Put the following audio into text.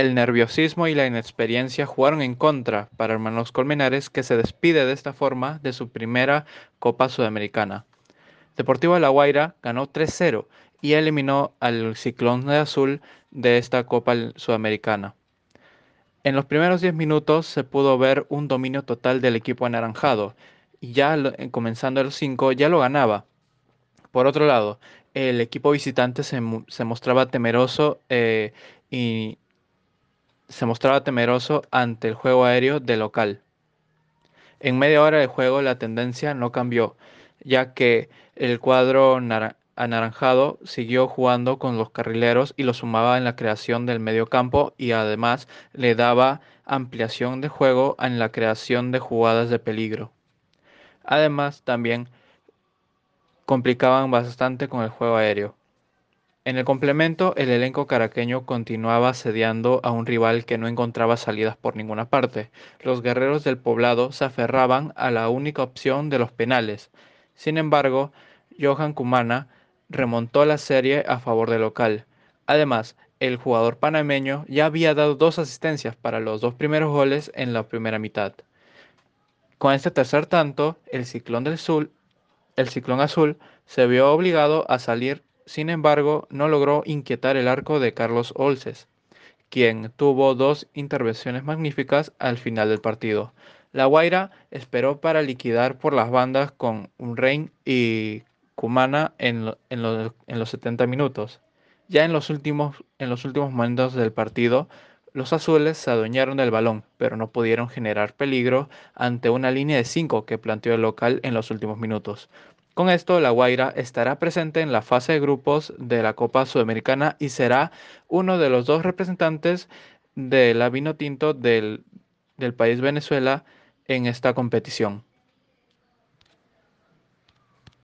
El nerviosismo y la inexperiencia jugaron en contra para Hermanos Colmenares, que se despide de esta forma de su primera Copa Sudamericana. Deportivo La Guaira ganó 3-0 y eliminó al Ciclón de Azul de esta Copa Sudamericana. En los primeros 10 minutos se pudo ver un dominio total del equipo anaranjado, y ya comenzando el 5 ya lo ganaba. Por otro lado, el equipo visitante se, mostraba temeroso eh, y se mostraba temeroso ante el juego aéreo de local. En media hora de juego la tendencia no cambió, ya que el cuadro anaranjado siguió jugando con los carrileros y lo sumaba en la creación del medio campo y además le daba ampliación de juego en la creación de jugadas de peligro. Además, también complicaban bastante con el juego aéreo. En el complemento, el elenco caraqueño continuaba asediando a un rival que no encontraba salidas por ninguna parte. Los guerreros del poblado se aferraban a la única opción de los penales. Sin embargo, Johan Cumana remontó la serie a favor del local. Además, el jugador panameño ya había dado dos asistencias para los dos primeros goles en la primera mitad. Con este tercer tanto, el Ciclón del Sur, el Ciclón Azul se vio obligado a salir sin embargo, no logró inquietar el arco de Carlos Olces, quien tuvo dos intervenciones magníficas al final del partido. La Guaira esperó para liquidar por las bandas con Unrein y Cumana en, los 70 minutos. Ya en los, últimos, en los últimos momentos del partido, los azules se adueñaron del balón, pero no pudieron generar peligro ante una línea de 5 que planteó el local en los últimos minutos. Con esto, La Guaira estará presente en la fase de grupos de la Copa Sudamericana y será uno de los dos representantes de la vino tinto del, del país Venezuela en esta competición.